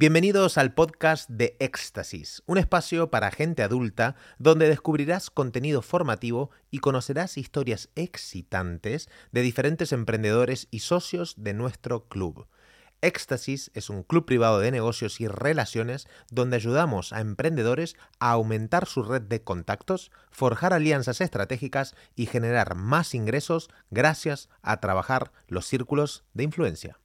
Bienvenidos al podcast de Éxtasis, un espacio para gente adulta donde descubrirás contenido formativo y conocerás historias excitantes de diferentes emprendedores y socios de nuestro club. Éxtasis es un club privado de negocios y relaciones donde ayudamos a emprendedores a aumentar su red de contactos, forjar alianzas estratégicas y generar más ingresos gracias a trabajar los círculos de influencia.